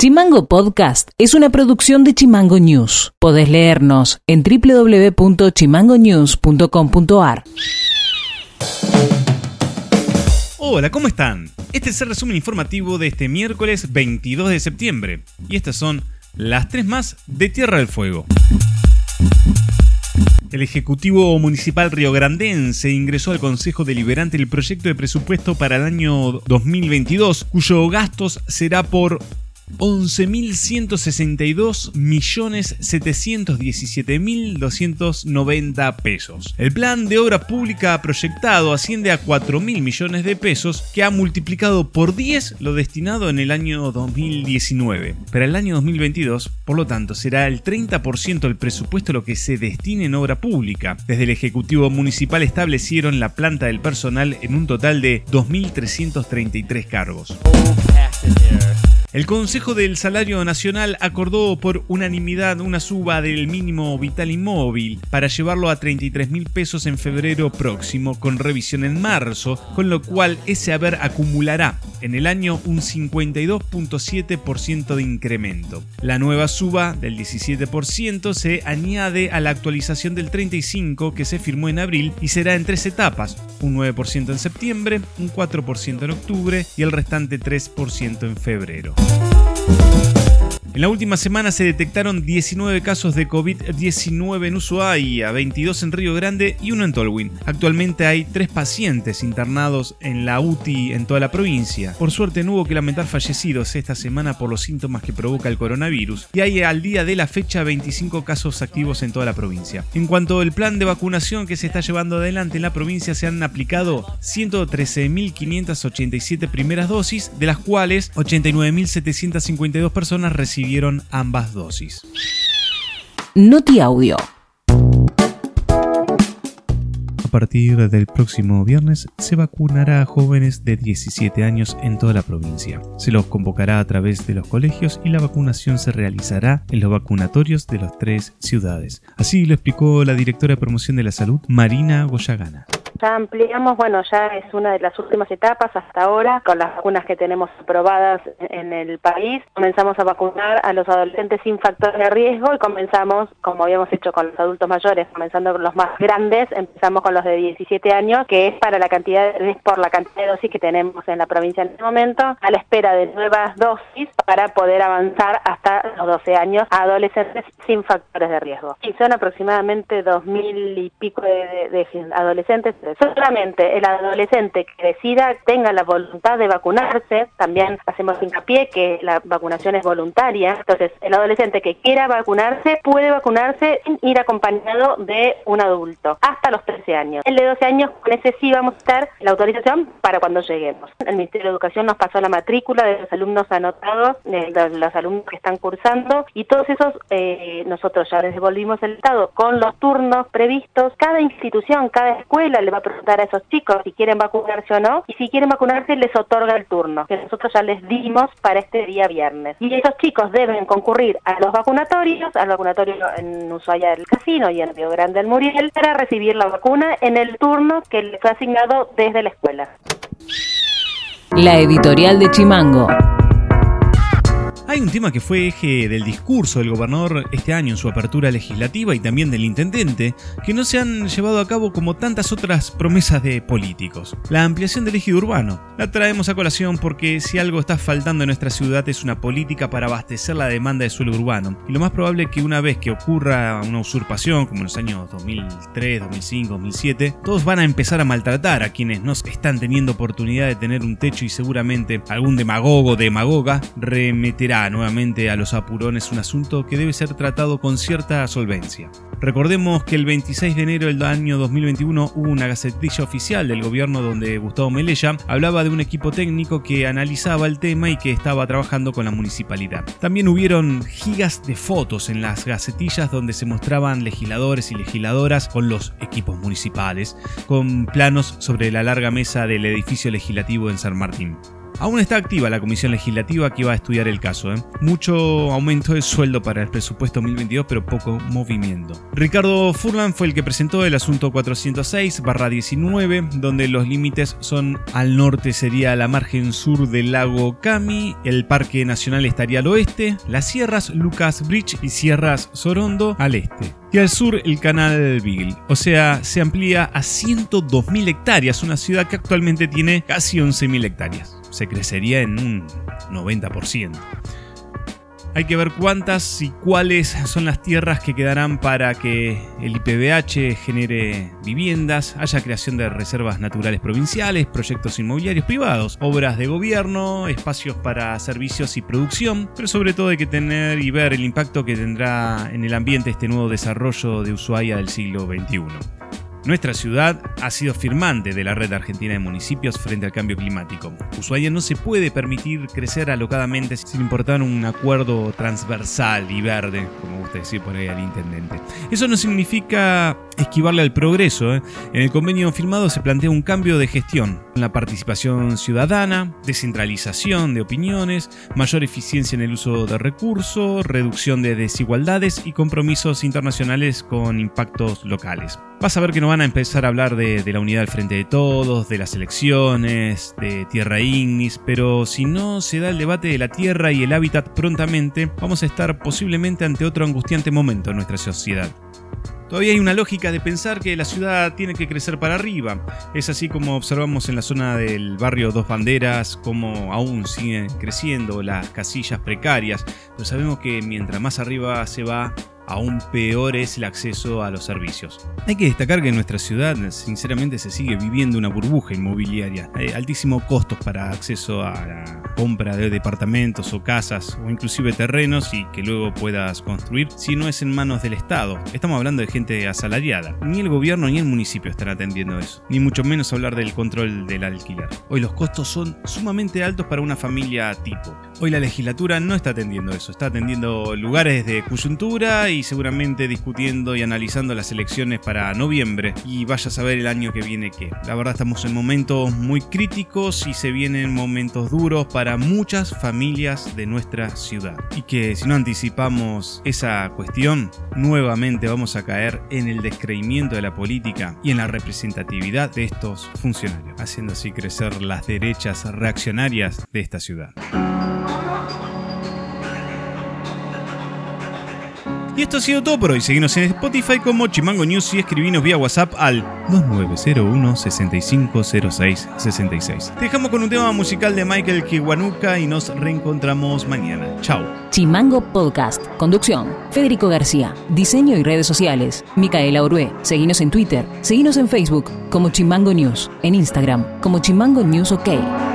Chimango Podcast es una producción de Chimango News. Podés leernos en www.chimangonews.com.ar. Hola, ¿cómo están? Este es el resumen informativo de este miércoles 22 de septiembre. Y estas son las tres más de Tierra del Fuego. El Ejecutivo Municipal Riograndense ingresó al Consejo Deliberante el proyecto de presupuesto para el año 2022, cuyo gastos será por 11.162.717.290 pesos. El plan de obra pública proyectado asciende a 4.000 millones de pesos, que ha multiplicado por 10 lo destinado en el año 2019. Para el año 2022, por lo tanto, será el 30% del presupuesto lo que se destine en obra pública. Desde el Ejecutivo Municipal establecieron la planta del personal en un total de 2.333 cargos. El Consejo del Salario Nacional acordó por unanimidad una suba del mínimo vital inmóvil para llevarlo a 33 mil pesos en febrero próximo con revisión en marzo, con lo cual ese haber acumulará en el año un 52.7% de incremento. La nueva suba del 17% se añade a la actualización del 35% que se firmó en abril y será en tres etapas, un 9% en septiembre, un 4% en octubre y el restante 3% en febrero. Thank you. En la última semana se detectaron 19 casos de COVID-19 en Ushuaia, 22 en Río Grande y uno en Tolwyn. Actualmente hay tres pacientes internados en la UTI en toda la provincia. Por suerte no hubo que lamentar fallecidos esta semana por los síntomas que provoca el coronavirus y hay al día de la fecha 25 casos activos en toda la provincia. En cuanto al plan de vacunación que se está llevando adelante en la provincia se han aplicado 113.587 primeras dosis, de las cuales 89.752 personas recibieron ambas dosis. Noti Audio. A partir del próximo viernes se vacunará a jóvenes de 17 años en toda la provincia. Se los convocará a través de los colegios y la vacunación se realizará en los vacunatorios de las tres ciudades. Así lo explicó la directora de promoción de la salud, Marina Goyagana. Ya ampliamos, bueno, ya es una de las últimas etapas hasta ahora, con las vacunas que tenemos aprobadas en el país. Comenzamos a vacunar a los adolescentes sin factores de riesgo y comenzamos, como habíamos hecho con los adultos mayores, comenzando con los más grandes, empezamos con los de 17 años, que es para la cantidad, es por la cantidad de dosis que tenemos en la provincia en este momento, a la espera de nuevas dosis para poder avanzar hasta los 12 años a adolescentes sin factores de riesgo. Y son aproximadamente 2.000 y pico de adolescentes solamente el adolescente que decida tenga la voluntad de vacunarse, también hacemos hincapié que la vacunación es voluntaria, entonces el adolescente que quiera vacunarse puede vacunarse sin ir acompañado de un adulto hasta los 13 años. El de 12 años, con ese sí vamos a estar la autorización para cuando lleguemos. El Ministerio de Educación nos pasó la matrícula de los alumnos anotados, de los alumnos que están cursando y todos esos eh, nosotros ya les devolvimos el Estado con los turnos previstos. Cada institución, cada escuela le va a preguntar a esos chicos si quieren vacunarse o no, y si quieren vacunarse les otorga el turno, que nosotros ya les dimos para este día viernes. Y esos chicos deben concurrir a los vacunatorios, al vacunatorio en Ushuaia del Casino y en Río Grande del Muriel, para recibir la vacuna en el turno que les fue asignado desde la escuela. La editorial de Chimango. Hay un tema que fue eje del discurso del gobernador este año en su apertura legislativa y también del intendente, que no se han llevado a cabo como tantas otras promesas de políticos. La ampliación del ejido urbano. La traemos a colación porque si algo está faltando en nuestra ciudad es una política para abastecer la demanda de suelo urbano. Y lo más probable es que una vez que ocurra una usurpación, como en los años 2003, 2005, 2007, todos van a empezar a maltratar a quienes no están teniendo oportunidad de tener un techo y seguramente algún demagogo o demagoga remeterá nuevamente a los apurones un asunto que debe ser tratado con cierta solvencia. Recordemos que el 26 de enero del año 2021 hubo una gacetilla oficial del gobierno donde Gustavo Melella hablaba de un equipo técnico que analizaba el tema y que estaba trabajando con la municipalidad. También hubieron gigas de fotos en las gacetillas donde se mostraban legisladores y legisladoras con los equipos municipales, con planos sobre la larga mesa del edificio legislativo en San Martín. Aún está activa la comisión legislativa que va a estudiar el caso. ¿eh? Mucho aumento de sueldo para el presupuesto 2022, pero poco movimiento. Ricardo Furlan fue el que presentó el asunto 406-19, donde los límites son al norte sería la margen sur del lago Cami, el Parque Nacional estaría al oeste, las sierras Lucas Bridge y sierras Sorondo al este y al sur el canal Beagle. O sea, se amplía a 102.000 hectáreas, una ciudad que actualmente tiene casi 11.000 hectáreas. Se crecería en un 90%. Hay que ver cuántas y cuáles son las tierras que quedarán para que el IPBH genere viviendas, haya creación de reservas naturales provinciales, proyectos inmobiliarios privados, obras de gobierno, espacios para servicios y producción, pero sobre todo hay que tener y ver el impacto que tendrá en el ambiente este nuevo desarrollo de Ushuaia del siglo XXI. Nuestra ciudad ha sido firmante de la red argentina de municipios frente al cambio climático. Ushuaia no se puede permitir crecer alocadamente sin importar un acuerdo transversal y verde, como gusta decir por ahí al intendente. Eso no significa esquivarle al progreso. ¿eh? En el convenio firmado se plantea un cambio de gestión, la participación ciudadana, descentralización de opiniones, mayor eficiencia en el uso de recursos, reducción de desigualdades y compromisos internacionales con impactos locales. Vas a ver que no van a empezar a hablar de, la unidad al frente de todos, de las elecciones, de tierra ignis, pero si no se da el debate de la tierra y el hábitat prontamente, vamos a estar posiblemente ante otro angustiante momento en nuestra sociedad. Todavía hay una lógica de pensar que la ciudad tiene que crecer para arriba. Es así como observamos en la zona del barrio Dos Banderas, como aún siguen creciendo las casillas precarias, pero sabemos que mientras más arriba se va, aún peor es el acceso a los servicios. Hay que destacar que en nuestra ciudad, sinceramente, se sigue viviendo una burbuja inmobiliaria. Hay altísimos costos para acceso a la compra de departamentos o casas o inclusive terrenos y que luego puedas construir si no es en manos del Estado. Estamos hablando de gente asalariada. Ni el gobierno ni el municipio están atendiendo eso. Ni mucho menos hablar del control del alquiler. Hoy los costos son sumamente altos para una familia tipo. Hoy la legislatura no está atendiendo eso. Está atendiendo lugares de coyuntura y seguramente discutiendo y analizando las elecciones para noviembre y vaya a saber el año que viene qué. La verdad estamos en momentos muy críticos y se vienen momentos duros para muchas familias de nuestra ciudad. Y que si no anticipamos esa cuestión, nuevamente vamos a caer en el descreimiento de la política y en la representatividad de estos funcionarios, haciendo así crecer las derechas reaccionarias de esta ciudad. Y esto ha sido todo por hoy. Seguimos en Spotify como Chimango News y escribinos vía WhatsApp al 2901 6506 66. Te dejamos con un tema musical de Michael Kiwanuka y nos reencontramos mañana. Chao. Chimango Podcast. Conducción. Federico García. Diseño y redes sociales. Micaela Orué. Seguinos en Twitter. Seguinos en Facebook como Chimango News. En Instagram como Chimango News OK.